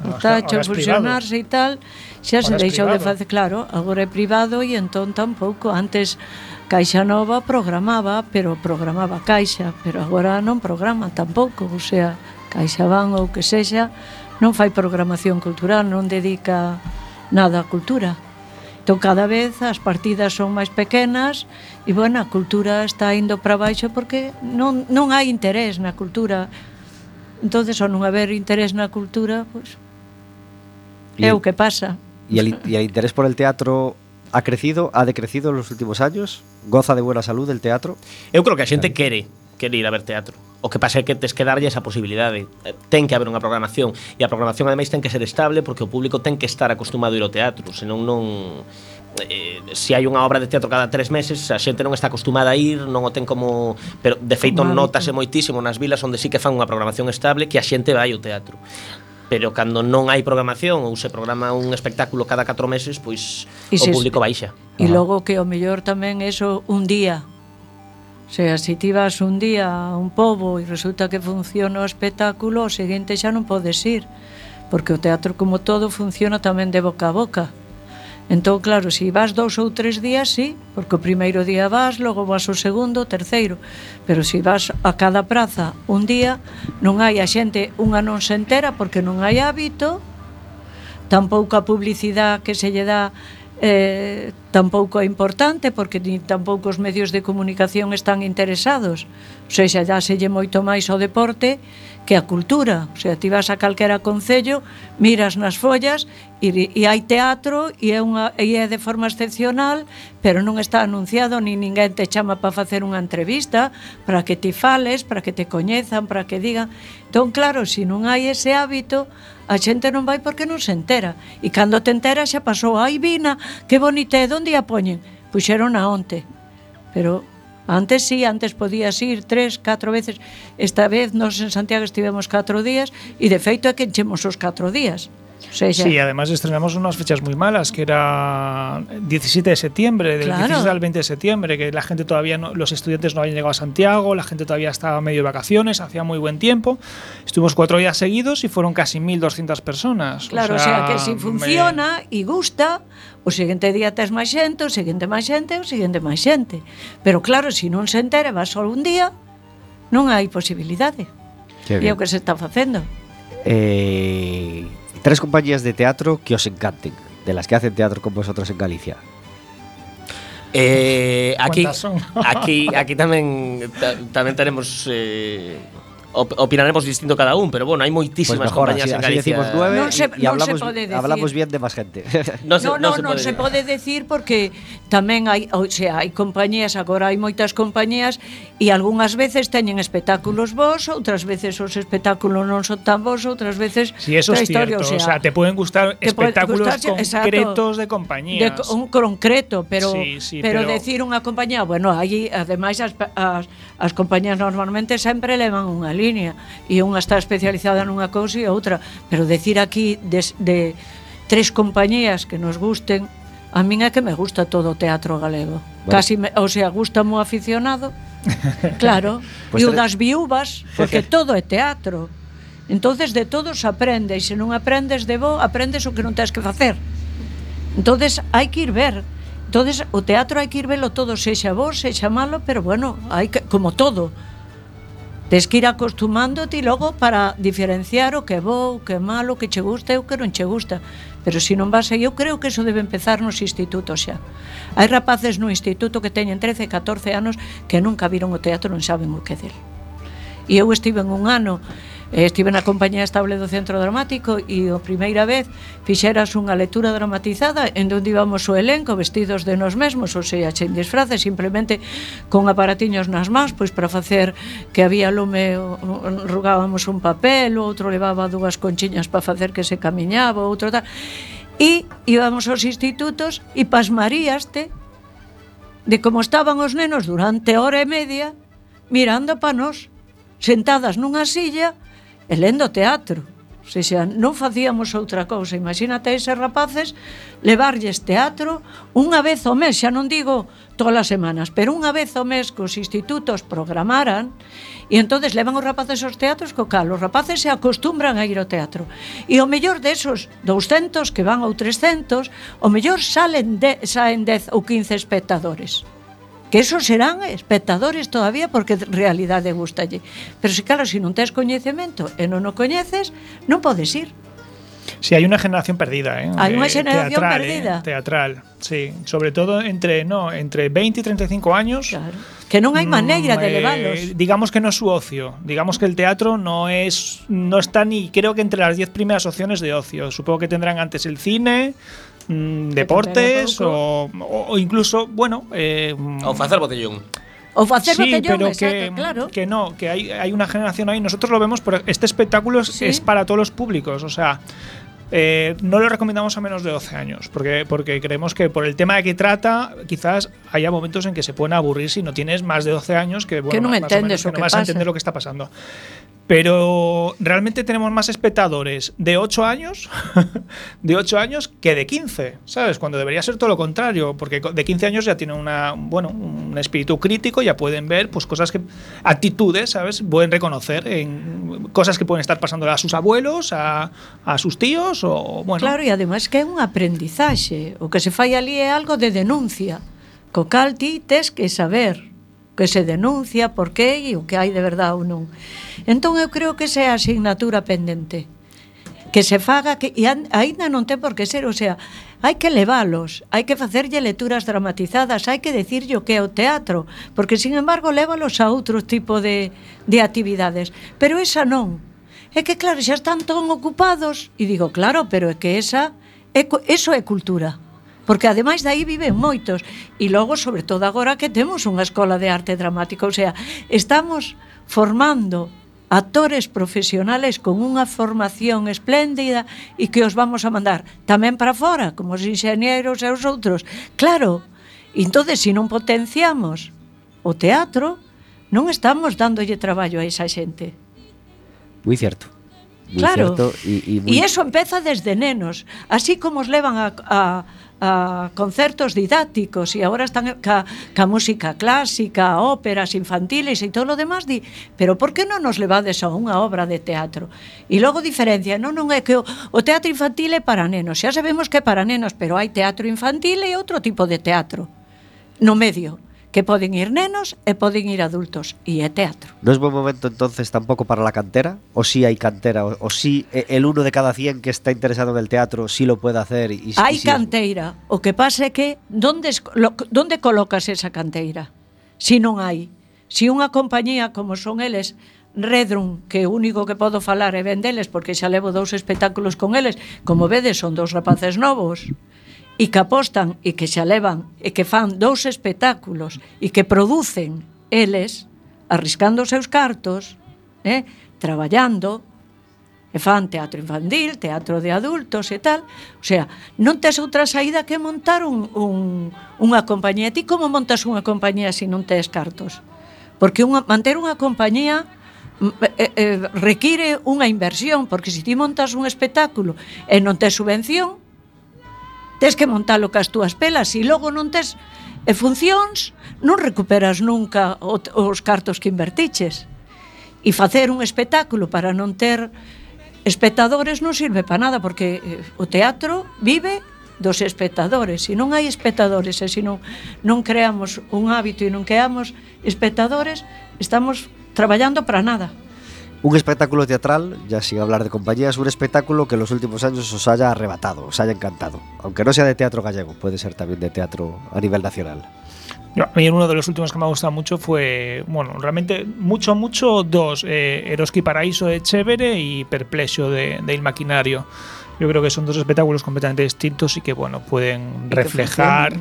o tacho fusionarse e tal, xa se deixou privado. de facer, claro, agora é privado e entón tampouco antes Caixa Nova programaba, pero programaba Caixa, pero agora non programa tampouco, o sea, Caixa Van ou que sexa, non fai programación cultural, non dedica nada a cultura. Entón, cada vez as partidas son máis pequenas e, bueno, a cultura está indo para baixo porque non, non hai interés na cultura. Entón, ao non haber interés na cultura, pois, pues, é o que pasa. E, el, e interés por el teatro ha crecido, ha decrecido nos últimos años, goza de buena salud el teatro. Eu creo que a xente quere, quere ir a ver teatro. O que pasa é que tes que darlle esa posibilidade. Eh, ten que haber unha programación e a programación ademais ten que ser estable porque o público ten que estar acostumado a ir ao teatro, senón non eh, se hai unha obra de teatro cada tres meses a xente non está acostumada a ir non o ten como pero de feito notase moitísimo nas vilas onde sí que fan unha programación estable que a xente vai ao teatro pero cando non hai programación ou se programa un espectáculo cada 4 meses, pois e o público baixa. E logo que o mellor tamén é eso un día. O sea, se ti vas un día a un pobo e resulta que funciona o espectáculo, o seguinte xa non podes ir, porque o teatro como todo funciona tamén de boca a boca. Entón, claro, se si vas dous ou tres días, sí, porque o primeiro día vas, logo vas o segundo, o terceiro, pero se si vas a cada praza un día, non hai a xente unha non se entera porque non hai hábito, tampouco a publicidade que se lle dá eh, tampouco é importante porque ni tampouco os medios de comunicación están interesados. O sea, xa dáselle moito máis ao deporte que a cultura. O sea, ti vas a calquera concello miras nas follas E, e hai teatro e é, unha, e é de forma excepcional, pero non está anunciado, ni ninguén te chama para facer unha entrevista, para que te fales, para que te coñezan, para que digan. Entón, claro, se non hai ese hábito, a xente non vai porque non se entera. E cando te entera xa pasou, ai, Vina, que bonita é, onde a poñen? Puxeron a onte. Pero Antes sí, antes podías ir tres, catro veces. Esta vez nos en Santiago estivemos catro días e de feito é que enchemos os catro días. Sí, sí, además estrenamos unas fechas muy malas, que era 17 de septiembre, del claro. 17 al 20 de septiembre, que la gente todavía, no, los estudiantes no habían llegado a Santiago, la gente todavía estaba medio de vacaciones, hacía muy buen tiempo. Estuvimos cuatro días seguidos y fueron casi 1.200 personas. Claro, o sea, o sea que si funciona me... e gusta, o seguinte día tes máis xente, o seguinte máis xente, o seguinte máis xente. Pero claro, se si non se entera, va só un día, non hai posibilidade. E é o que se está facendo. Eh, tres compañías de teatro que os encanten, de las que hacen teatro con vosotros en Galicia. Eh, aquí, ¿Cuántas son? aquí, aquí tamén ta, tamén tenemos eh, op opinaremos distinto cada un, pero bueno, hai moitísimas pues mejor, compañías así, en Galicia. Así nueve non se, y, y hablamos, non se pode decir. hablamos bien de más gente. non se, no, no, non se, pode, no se pode decir porque tamén hai, o sea, hai compañías, agora hai moitas compañías e algunhas veces teñen espectáculos vos, outras veces os espectáculos non son tan vos, outras veces Si sí, eso é cierto, o sea, o sea, te poden gustar te espectáculos puede concretos exacto, de compañías. De un concreto, pero sí, sí, pero, pero decir unha compañía, bueno, aí ademais as, as, as compañías normalmente sempre levan unha línea e unha está especializada nunha cousa e outra, pero decir aquí de, de tres compañías que nos gusten, a min é que me gusta todo o teatro galego. Bueno. Casi, me, o sea, gusta mo aficionado, claro, pues e o das viúvas, porque todo é teatro. Entonces de todos aprende e se non aprendes de bo, aprendes o que non tens que facer. Entonces hai que ir ver. Entonces o teatro hai que ir velo todo, sexa bo, sexa malo, pero bueno, hai que, como todo, Tes que ir acostumándote logo para diferenciar o que é bo, o que é malo, o que che gusta e o que non che gusta. Pero se non vas aí, eu creo que eso debe empezar nos institutos xa. Hai rapaces no instituto que teñen 13 e 14 anos que nunca viron o teatro, non saben o que é del. E eu estive en un ano Eh, estive na compañía estable do Centro Dramático e a primeira vez fixeras unha lectura dramatizada en onde íbamos o elenco vestidos de nos mesmos, ou sea, sen disfraces, simplemente con aparatiños nas mans, pois para facer que había lume rugábamos un papel, o outro levaba dúas conchiñas para facer que se camiñaba, outro tal. E íbamos aos institutos e pasmaríaste de como estaban os nenos durante hora e media mirando para nós, sentadas nunha silla e lendo teatro. Se xa non facíamos outra cousa, imagínate eses rapaces levarlles teatro unha vez ao mes, xa non digo todas as semanas, pero unha vez ao mes que os institutos programaran e entonces levan os rapaces aos teatros co cal, os rapaces se acostumbran a ir ao teatro. E o mellor desos 200 que van ou 300 o mellor salen de, saen 10 ou 15 espectadores que esos serán espectadores todavía porque en realidade gustalle. Pero se claro, se non tes coñecemento e non o coñeces, non podes ir. Sí, hay una generación perdida, ¿eh? Hay una eh, generación teatral, eh, perdida. ¿eh? Teatral, sí. Sobre todo entre, no, entre 20 y 35 años. Claro. Que non hai maneira de elevarlos. Mm, eh, digamos que no es su ocio. Digamos que el teatro no es no está ni creo que entre las 10 primeras opciones de ocio. Supongo que tendrán antes el cine, mm, deportes o, o- o incluso, bueno, eh, O facer botellón. Ou facer sí, botellón, pero exacto, que, claro. que no, que hay, hay una generación ahí. Nosotros lo vemos, pero este espectáculo es, Sí. es para todos los públicos. O sea, eh, no lo recomendamos a menos de 12 años, porque, porque creemos que por el tema de que trata, quizás haya momentos en que se pueden aburrir si no tienes más de 12 años, que, bueno, no más o entiendes menos, lo que que no vas a entender lo que está pasando. Pero realmente tenemos más espectadores de 8 años, de 8 años que de 15, ¿sabes? Cuando debería ser todo lo contrario, porque de 15 años ya tienen una, bueno, un espíritu crítico, ya pueden ver pues cosas que actitudes, ¿sabes? Pueden reconocer en cosas que pueden estar pasando a sus abuelos, a, a sus tíos o bueno, Claro, e ademais que é un aprendizaxe. O que se fai ali algo de denuncia. Co cal ti tes que saber que se denuncia, por que e o que hai de verdade ou non. Entón eu creo que esa é a asignatura pendente que se faga que e aínda non ten por que ser, o sea, hai que leválos, hai que facerlle lecturas dramatizadas, hai que decirlle o que é o teatro, porque sin embargo lévalos a outro tipo de de actividades, pero esa non. É que claro, xa están tan ocupados e digo, claro, pero é que esa é, eso é cultura porque ademais dai viven moitos e logo sobre todo agora que temos unha escola de arte dramática, o sea, estamos formando actores profesionales con unha formación espléndida e que os vamos a mandar tamén para fora, como os ingenieros e os outros. Claro, entonces se non potenciamos o teatro, non estamos dándolle traballo a esa xente. Moi certo. Muy claro. Cierto, y, y, muy... eso empeza desde nenos, así como os levan a, a, a concertos didácticos e agora están ca, ca música clásica, óperas infantiles e todo o demás, di, pero por que non nos levades a unha obra de teatro? E logo diferencia, non, non é que o, o teatro infantil é para nenos, xa sabemos que é para nenos, pero hai teatro infantil e outro tipo de teatro no medio que poden ir nenos e poden ir adultos e é teatro. Non é buen momento entonces tampouco para la cantera, o si sí hai cantera, o, o si el uno de cada 100 que está interesado en el teatro si sí lo puede hacer y, Hai si canteira, es... o que pasa é que donde lo, donde colocas esa canteira? Si non hai, si unha compañía como son eles Redrum, que o único que podo falar é vendeles porque xa levo dous espectáculos con eles, como vedes son dous rapaces novos e que apostan e que xa levan e que fan dous espectáculos e que producen eles arriscando os seus cartos, eh, traballando, e fan teatro infantil, teatro de adultos e tal. O sea, non tes outra saída que montar un, un, unha compañía. Ti como montas unha compañía se si non tes cartos? Porque unha, manter unha compañía mm, eh, eh, require unha inversión, porque se si ti montas un espectáculo e non tes subvención, Tes que montalo cas túas pelas e logo non tes e funcións, non recuperas nunca os cartos que invertiches. E facer un espectáculo para non ter espectadores non sirve para nada porque eh, o teatro vive dos espectadores. Se non hai espectadores e se non, non creamos un hábito e non creamos espectadores, estamos traballando para nada. Un espectáculo teatral, ya sin hablar de compañías, un espectáculo que en los últimos años os haya arrebatado, os haya encantado. Aunque no sea de teatro gallego, puede ser también de teatro a nivel nacional. Yo, a mí uno de los últimos que me ha gustado mucho fue, bueno, realmente mucho, mucho, dos, eh, Eroski Paraíso de Chévere y Perplexio de, de Il Maquinario. Yo creo que son dos espectáculos completamente distintos y que, bueno, pueden reflejar.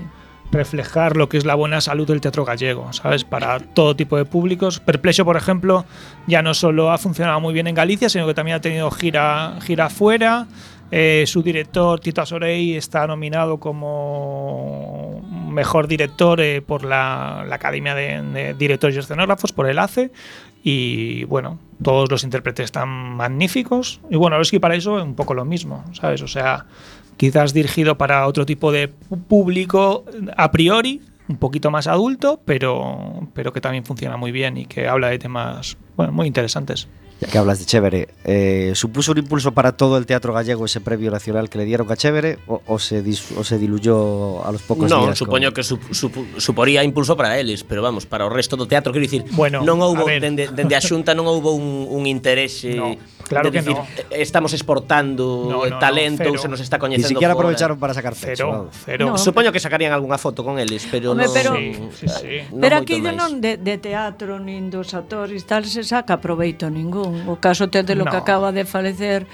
Reflejar lo que es la buena salud del teatro gallego, ¿sabes? Para todo tipo de públicos. Perplexio, por ejemplo, ya no solo ha funcionado muy bien en Galicia, sino que también ha tenido gira, gira afuera. Eh, su director, Tito Asorey, está nominado como mejor director eh, por la, la Academia de, de Directores y Escenógrafos, por el ACE. Y bueno, todos los intérpretes están magníficos. Y bueno, es que para eso es un poco lo mismo, ¿sabes? O sea, quizás dirigido para otro tipo de público a priori, un poquito más adulto, pero, pero que también funciona muy bien y que habla de temas bueno, muy interesantes. Ya que hablas de Chévere, eh, ¿supuso un impulso para todo el teatro gallego ese premio nacional que le dieron a Chévere o, o, se, dis, o se, diluyó a los pocos no, días? No, supoño con... que su, su, suporía impulso para eles, pero vamos, para o resto do teatro, quero dicir, bueno, non houbo, dende, dende a xunta non houbo un, un interese... No. Claro de que decir, no. Eh, estamos exportando no, no, talento, no, se nos está coñecendo Ni siquiera aprovecharon para sacar pecho. Cero, cero. No. Supoño que sacarían algunha foto con eles, pero Home, no, pero, sí, sí, sí. No pero aquí non de, de teatro nin dos actores tal se saca proveito ningún. O caso tete lo no. que acaba de falecer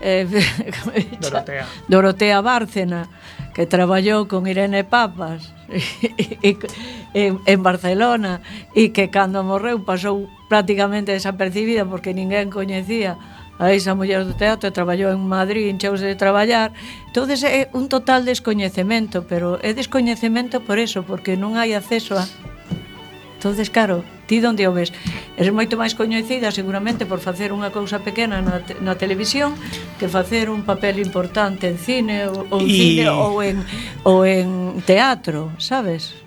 eh, Dorotea. Dorotea Bárcena, que traballou con Irene Papas e, e, en Barcelona e que cando morreu pasou prácticamente desapercibida porque ninguén coñecía a esa muller do teatro, traballou en Madrid, encheuse de traballar. entonces é un total descoñecemento, pero é descoñecemento por eso, porque non hai acceso a Entonces, claro, ti onde o ves? Eres moito máis coñecida seguramente por facer unha cousa pequena na, te, na televisión que facer un papel importante en cine ou, ou, Y- cine, ou, en, ou en teatro, sabes?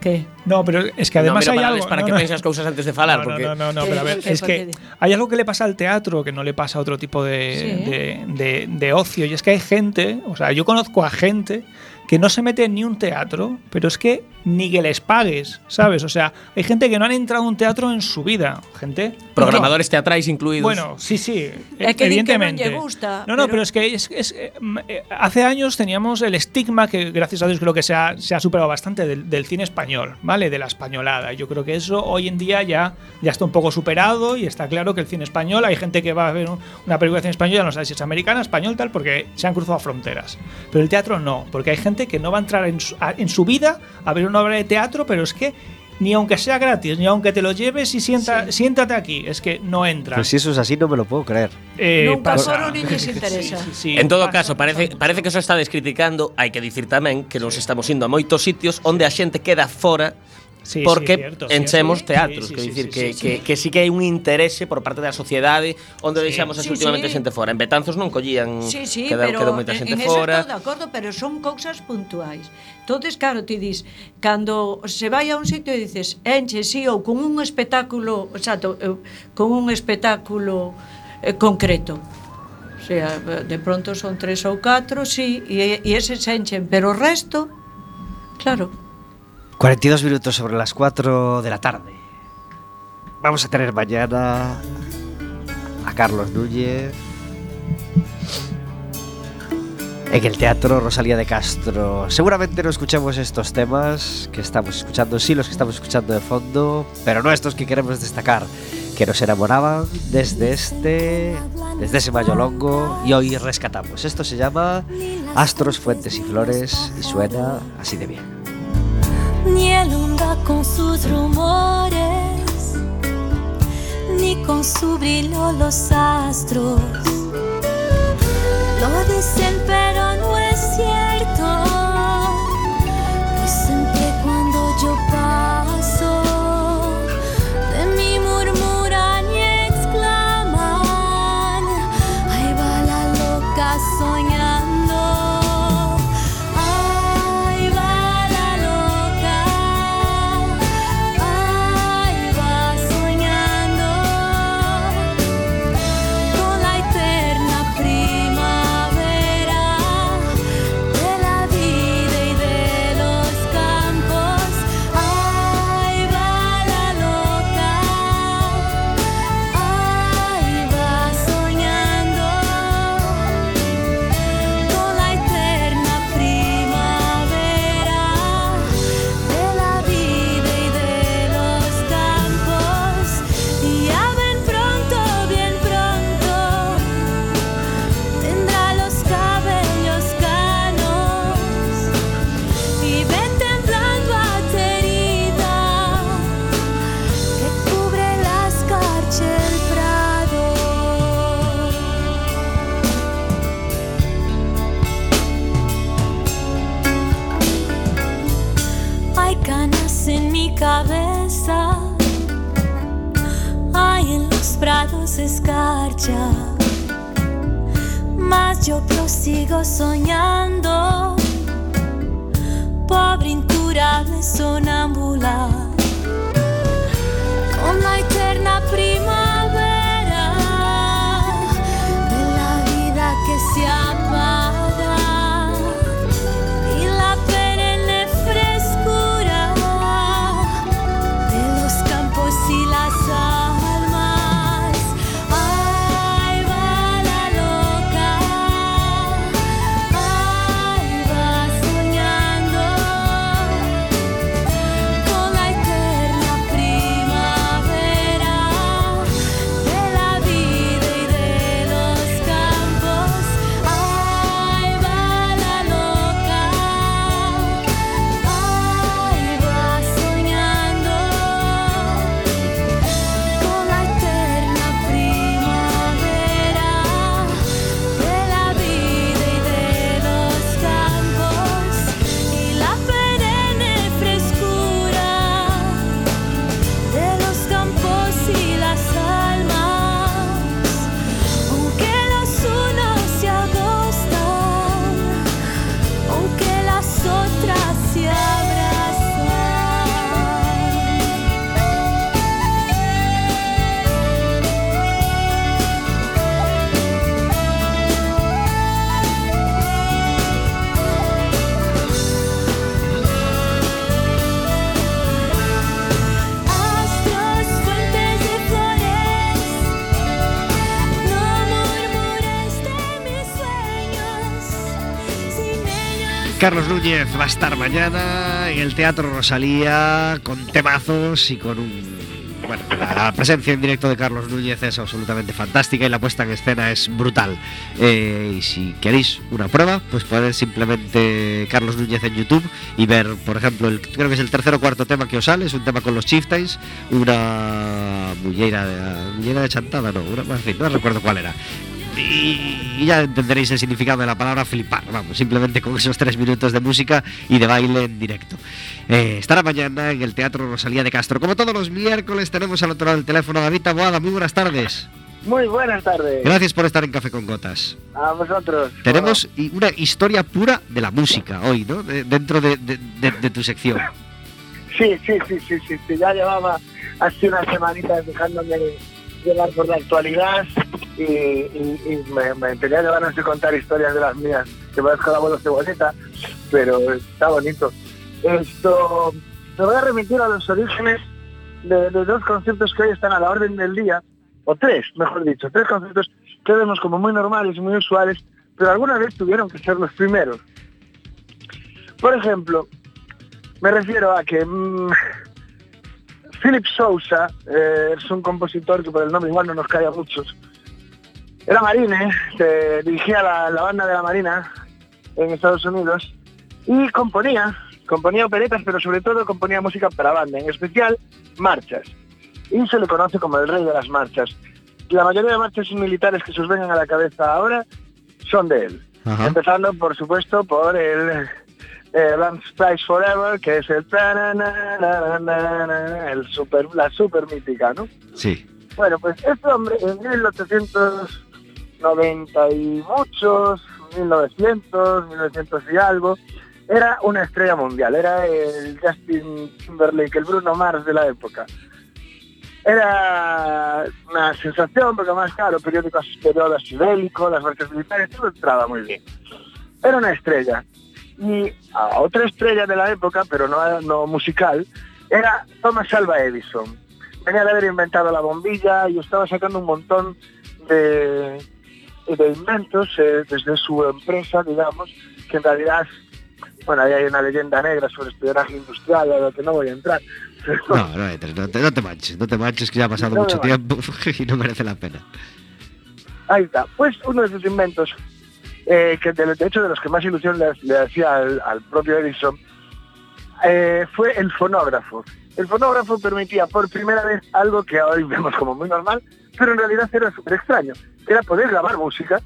Que? No, pero es que además no, hay para algo. Para no, que no. pienses cosas antes de falar, no, porque no, no, no, ¿Qué- pero a ver, qué- es que qué? hay algo que le pasa al teatro que no le pasa a otro tipo de, Sí. de, de- de ocio. Y es que hay gente, o sea, yo conozco a gente que no se mete en ni un teatro, pero es que ni que les pagues, ¿sabes? O sea, hay gente que no han entrado a un teatro en su vida. Gente. programadores teatrais incluídos. Bueno, sí, sí, É que din que evidentemente. lle gusta, no, no, pero- pero, es que es- es, eh, eh, hace años teníamos el estigma que, gracias a Dios, creo que se ha, se ha superado bastante del, del cine español, ¿vale? De la españolada. Yo creo que eso hoy en día ya, ya está un poco superado y está claro que el cine español, hay gente que va a ver un- una película de cine español, ya no sabe si es americana, español, tal, porque se han cruzado fronteras. Pero el teatro no, porque hay gente que no va a entrar en su, a- en su vida a ver una obra de teatro, pero es que ni aunque sea gratis, ni aunque te lo lleves y sienta, siéntate aquí, es que no entra. Pues si eso es así, no me lo puedo creer. Eh, Nunca pasa- nin lles interesa. Sí, sí, sí, En todo pasa, caso, parece, pasa. parece que eso estades criticando Hai que dicir tamén que nos estamos indo a moitos sitios Onde a xente queda fora Sí, porque sí, cierto, enchemos sí, teatros, quero dicir que, que, que sí que hai un interese por parte da sociedade onde sí. deixamos sí, últimamente sí. xente fora. En Betanzos non collían, sí, sí, quedou, pero quedou moita xente en, en fora. Estou de acordo, pero son cousas puntuais. Entonces, claro, ti dis, cando se vai a un sitio e dices, enche, sí, ou con un espectáculo, exacto, con un espectáculo eh, concreto, O sea, de pronto son tres ou catro, sí, e, e ese se enchen, pero o resto, claro, 42 minutos sobre las 4 de la tarde. Vamos a tener mañana a Carlos Núñez. En el teatro Rosalía de Castro. Seguramente no escuchemos estos temas que estamos escuchando, sí los que estamos escuchando de fondo, pero no estos que queremos destacar, que que nos enamoraban desde este, desde ese mayolongo y hoy rescatamos. Esto se llama Astros, Fuentes y Flores y suena así de bien. Ni el onda con sus rumores, ni con su brillo los astros. Escarcha, mas yo prosigo soñando, pobre incurable sonámbula, Carlos Núñez va a estar mañana en el Teatro Rosalía con temazos y con un... Bueno, la presencia en directo de Carlos Núñez es absolutamente fantástica y la puesta en escena es brutal. Eh, y si queréis una prueba, pues podéis simplemente Carlos Núñez en YouTube y ver, por ejemplo, creo que es el tercer o cuarto tema que os sale, es un tema con los Chieftains, una muñeira de, de chantada, no, una, fin, no recuerdo cuál era y, ya entenderéis el significado de la palabra flipar, vamos, simplemente con esos tres minutos de música y de baile en directo. Eh, estará mañana en el Teatro Rosalía de Castro. Como todos los miércoles tenemos al otro lado del teléfono a David Taboada. Muy buenas tardes. Muy buenas tardes. Gracias por estar en Café con Gotas. A vosotros. Tenemos una historia pura de la música hoy, ¿no? De- dentro de, de- de- tu sección. Sí, sí, sí, sí, sí, sí, Ya llevaba hace unas semanitas dejándome llevar por la actualidad y, me, me tenía ganas de contar historias de las mías, que parezco el abuelo ceboleta, pero está bonito. Esto, me voy a remitir a los orígenes de, de dos conceptos que hoy están a la orden del día, o tres, mejor dicho, tres conceptos que vemos como muy normales muy usuales, pero alguna vez tuvieron que ser los primeros. Por ejemplo, me refiero a que mm, Philip Sousa eh, es un compositor que por el nombre igual no nos cae a muchos. Era marine, se dirigía la, la banda de la Marina en Estados Unidos y componía, componía operetas, pero sobre todo componía música para banda, en especial marchas. Y se le conoce como el rey de las marchas. La mayoría de marchas militares que se os vengan a la cabeza ahora son de él. Ajá. Empezando, por supuesto, por el eh, Rams Price Forever, que es el, super, la super mítica, ¿no? Sí. Bueno, pues este hombre en 1890 y muchos, 1900, 1900 y algo, era una estrella mundial, era el Justin Timberlake, el Bruno Mars de la época. Era una sensación, porque más claro, periódicos, periodos bélicos, las marchas militares, todo entraba muy bien. Era una estrella. Y a otra estrella de la época, pero no, no musical, era Thomas Alva Edison. Venía de haber inventado la bombilla y estaba sacando un montón de, de inventos eh, desde su empresa, digamos, que en realidad, bueno, ahí hay una leyenda negra sobre espionaje industrial a la que no voy a entrar. No, no, no, te, no te manches, no te manches, que ya ha pasado No mucho tiempo y no merece la pena. Ahí está. Pues uno de sus inventos, eh, que de, de hecho de los que más ilusión le, le hacía al, al propio Edison, eh, fue el fonógrafo. El fonógrafo permitía por primera vez algo que hoy vemos como muy normal, pero en realidad era súper extraño, era poder grabar música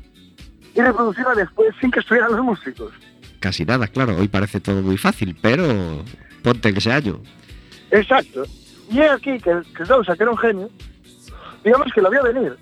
y reproducirla después sin que estuvieran los músicos. Casi nada, claro, hoy parece todo muy fácil, pero ponte en ese año. Exacto. Y he aquí que, que Sousa, que era un genio, digamos que lo vio venir.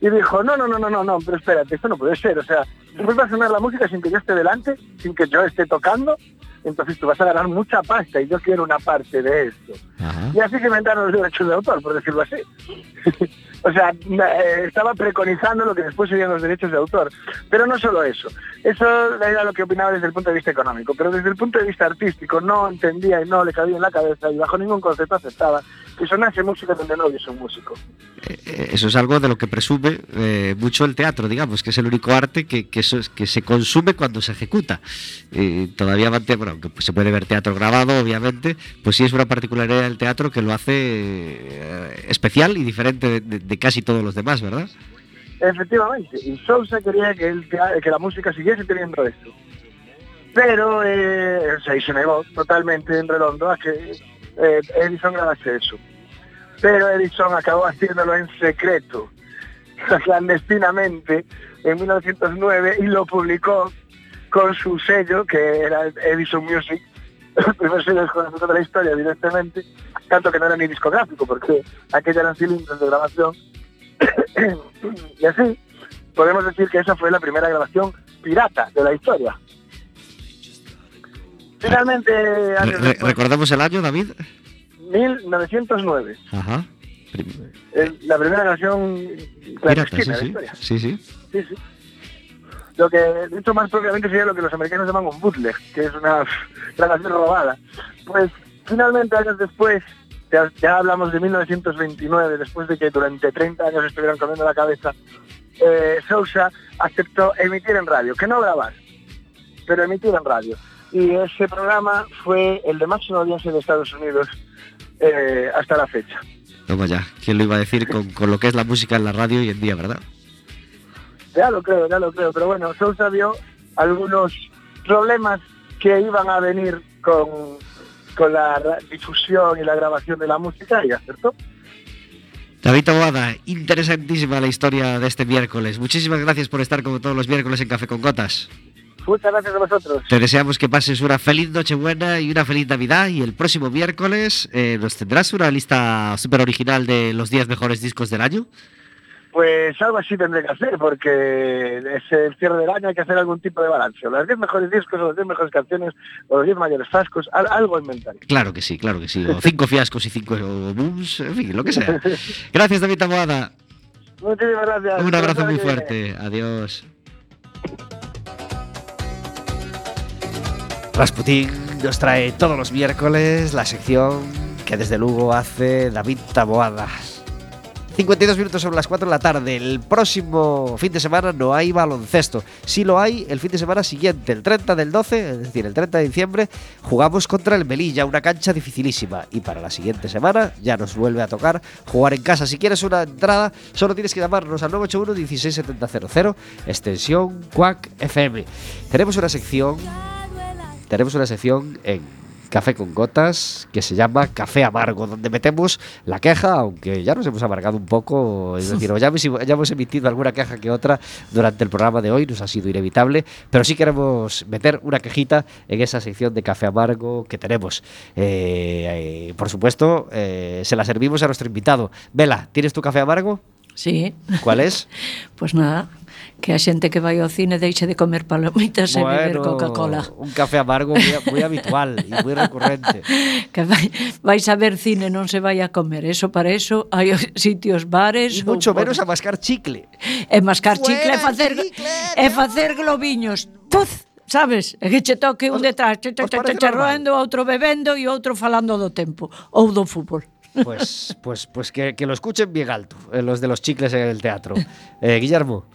Y dijo, no, no, no, no, no, no, pero espérate, esto no puede ser. O sea, después va a sonar la música sin que yo esté delante, sin que yo esté tocando, entonces tú vas a ganar mucha pasta y yo quiero una parte de esto. Ajá. Y así se inventaron los derechos de autor, por decirlo así. o sea, eh, estaba preconizando lo que después serían los derechos de autor. Pero no solo eso. Eso era lo que opinaba desde el punto de vista económico. Pero desde el punto de vista artístico no entendía y no le cabía en la cabeza y bajo ningún concepto aceptaba que sonase música donde no hubiese un músico. Eh, eh, Eso es algo de lo que presume eh, mucho el teatro, digamos, que es el único arte que, que, eso es- que se consume cuando se ejecuta. Eh, todavía mante- bueno, aunque se puede ver teatro grabado, obviamente, pues sí es una particularidad del teatro que lo hace eh, especial y diferente de, casi todos los demás, ¿verdad? Efectivamente, y Sousa quería que, el que la música siguiese teniendo esto. Pero eh, se negó totalmente en redondo a que eh, Edison grabase eso. Pero Edison acabó haciéndolo en secreto, clandestinamente, en 1909 y lo publicó con su sello, que era Edison Music, el primer sello desconocido de la historia, evidentemente, tanto que no era ni discográfico, porque aquellos eran cilindros de grabación y así podemos decir que esa fue la primera grabación pirata de la historia. Finalmente, Re- después, ¿Recordamos el año, David? 1909, Ajá. Prim- la primera grabación Pirata, sí, de la sí. historia. Sí, sí. Sí, sí. Lo que, de hecho, más propiamente sería lo que los americanos llaman un bootleg, que es una grabación robada. Pues, finalmente, años después, ya, hablamos de 1929, después de que durante 30 años estuvieran comiendo la cabeza, eh, Sousa aceptó emitir en radio, que no grabar, pero emitir en radio. Y ese programa fue el de máxima audiencia de Estados Unidos eh, hasta la fecha. Toma ya. ¿Quién lo iba a decir con, con lo que es la música en la radio hoy en día, verdad? Ya lo creo, ya lo creo. Pero bueno, Sousa vio algunos problemas que iban a venir con, con la difusión y la grabación de la música y acertó. David Taboada, interesantísima la historia de este miércoles. Muchísimas gracias por estar como todos los miércoles en Café con Gotas. Muchas gracias a vosotros. Te deseamos que pases una feliz Nochebuena y una feliz Navidad. Y el próximo miércoles eh, nos tendrás una lista súper original de los 10 mejores discos del año. Pues algo así tendré que hacer porque es el cierre del año, hay que hacer algún tipo de balance. O Los 10 mejores discos, o las 10 mejores canciones, o los 10 mayores fascos, al- algo inventaré. Claro que sí, claro que sí. O cinco fiascos y cinco booms, en fin, lo que sea. Gracias, David Taboada. Muchísimas gracias. Un abrazo muy fuerte. Adiós. Rasputín nos trae todos los miércoles la sección que desde luego hace David Taboada. 52 minutos sobre las 4 de la tarde. El próximo fin de semana no hay baloncesto. Sí lo hay el fin de semana siguiente, el 30 del 12, es decir, el 30 de diciembre, jugamos contra el Melilla, una cancha dificilísima. Y para la siguiente semana ya nos vuelve a tocar jugar en casa. Si quieres una entrada, solo tienes que llamarnos al 981 16700 extensión Quack FM. Tenemos una sección tenemos una sección en Café con Gotas que se llama Café Amargo, donde metemos la queja, aunque ya nos hemos amargado un poco, es decir, ya hemos, ya hemos emitido alguna queja que otra durante el programa de hoy, nos ha sido inevitable, pero sí queremos meter una quejita en esa sección de Café Amargo que tenemos. Eh, eh, por supuesto, eh, se la servimos a nuestro invitado. Vela, ¿tienes tu café amargo? Sí. ¿Cuál es? Pues nada, que a xente que vai ao cine deixe de comer palomitas bueno, e beber Coca-Cola. Un café amargo moi habitual e moi recurrente. Que vai, vais a ver cine, non se vai a comer. Eso para eso hai sitios bares. E mucho por... menos a mascar chicle. E mascar chicle e facer, chicle, e facer globiños. Puz! sabes? E que che toque un detrás, che, che, che, che, che roendo, outro bebendo e outro falando do tempo ou do fútbol. Pues, pues, pues que, que lo escuchen bien alto, eh, los de los chicles en el teatro. Eh, Guillermo.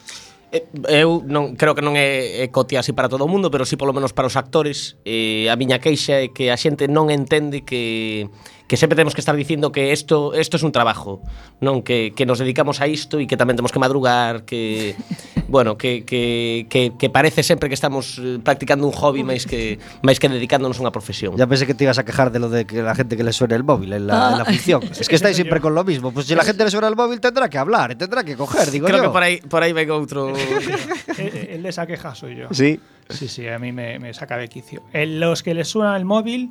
Eh, eu non creo que non é, é cotía así para todo o mundo, pero sí polo menos para os actores. Eh, a miña queixa é que a xente non entende que que sempre temos que estar dicindo que isto isto é es un trabajo, non que que nos dedicamos a isto e que tamén temos que madrugar, que bueno, que, que, que, que parece sempre que estamos eh, practicando un hobby máis que máis que dedicándonos a unha profesión. ya pensé que te ibas a quejar de lo de que la gente que le suene el móvil en la, en la ficción. Es que estáis siempre con lo mismo. Pues si la gente le suena el móvil tendrá que hablar, y tendrá que coger, digo Creo yo. que por aí por aí ven outro El, el de esa queja soy yo. Sí. Sí, sí, a mí me, me saca de quicio. En los que les suena el móvil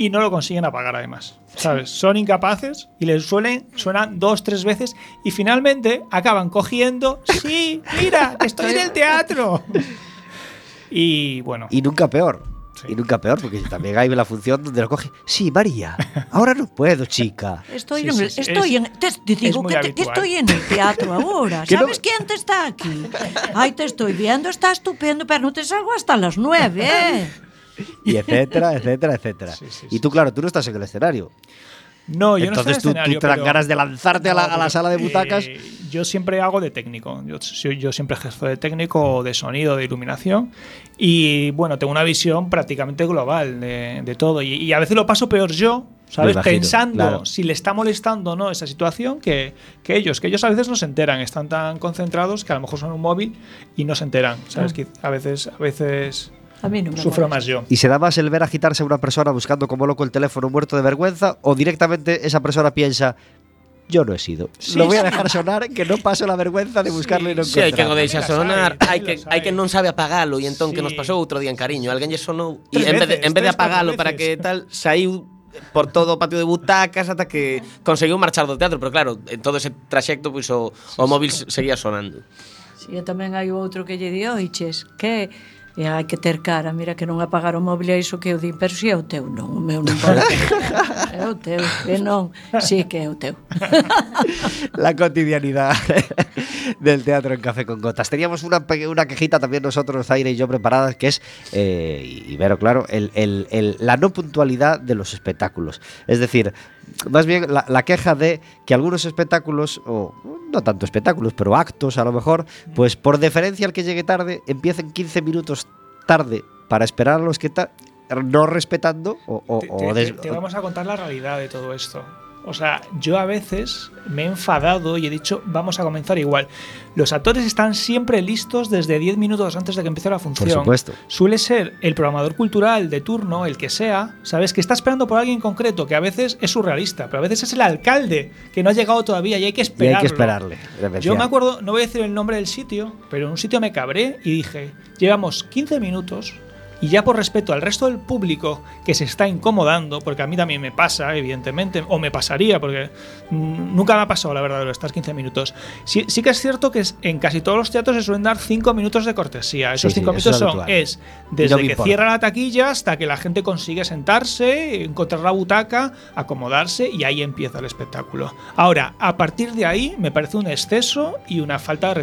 y no lo consiguen apagar además. ¿Sabes? Son incapaces y les suelen, suenan dos, tres veces y finalmente acaban cogiendo. Sí, mira, estoy en el teatro. Y bueno, Y nunca peor. Sí. Y nunca peor, porque también hay la función donde lo coge. Sí, María, ahora no puedo, chica. Estoy Sí, en el, sí, estoy es- en te, te digo muy que te- habitual. estoy en el teatro ahora. Que no- ¿Sabes quién te está aquí? Ay, te estoy viendo, está estupendo, pero no te salgo hasta las nueve, ¿eh? Y etcétera, etcétera, etcétera. Sí, sí, y tú, claro, tú no estás en el escenario. no, yo Entonces no estoy tú, en el tú escenario, te dan ganas de lanzarte a la, a la sala de butacas. eh, yo siempre hago de técnico. Yo, siempre ejerzo de técnico de sonido, de iluminación. Y bueno, tengo una visión prácticamente global de, de todo. Y, y a veces lo paso peor yo, ¿sabes? Imagino, Pensando claro. si le está molestando o no esa situación que, que ellos. Que ellos a veces no se enteran. Están tan concentrados que a lo mejor son un móvil y no se enteran. ¿Sabes? Que a veces, a veces A mí non me Sufro máis yo. E se da más el ver agitarse unha persona buscando como loco el teléfono muerto de vergüenza ou directamente esa persona piensa yo no he sido. Sí, lo voy a dejar sonar que no paso la vergüenza de buscarlo sí, e non Sí, hai que o deixa sonar, hai que hai que non sabe apagalo e entón sí. que nos pasou outro día en cariño, alguén lle sonou e en vez de, en vez de apagalo para que tal saiu por todo o patio de butacas ata que conseguiu marchar do teatro, pero claro, en todo ese traxecto pois o, o móvil seguía sonando. Si, e tamén hai outro que lle dio, oiches, que e hai que ter cara, mira que non apagar o móvil é iso que eu di, pero si é o teu, non, o meu non pode. é o teu, que non, si que é o teu. la cotidianidad del teatro en Café con Gotas. Teníamos una, una quejita también nosotros, Zaire y yo, preparadas, que es, eh, y Vero, claro, el- el- el- la no puntualidad de los espectáculos. Es decir, más bien la, la queja de que algunos espectáculos, o no tanto espectáculos, pero actos a lo mejor, pues por deferencia al que llegue tarde, empiecen 15 minutos tarde para esperar a los que no respetando o, o- Te, o te- des- te- te vamos a contar la realidad de todo esto. O sea, yo a veces me he enfadado y he dicho, vamos a comenzar igual. Los actores están siempre listos desde 10 minutos antes de que empiece la función. supuesto. Suele ser el programador cultural de turno, el que sea, ¿sabes? Que está esperando por alguien concreto, que a veces es surrealista, pero a veces es el alcalde que no ha llegado todavía y hay que y esperarlo. hay que esperarle. Yo me acuerdo, no voy a decir el nombre del sitio, pero en un sitio me cabré y dije, llevamos 15 minutos y ya por respeto al resto del público que se está incomodando, porque a mí también me pasa, evidentemente, o me pasaría, porque nunca me ha pasado, la verdad, de estar 15 minutos. Sí, sí que es cierto que en casi todos los teatros se suelen dar 5 minutos de cortesía. Esos Sí, sí, 5 eso minutos es son, habitual. es desde no que importa. cierra la taquilla hasta que la gente consigue sentarse, encontrar la butaca, acomodarse y ahí empieza el espectáculo. Ahora, a partir de ahí me parece un exceso y una falta de respeto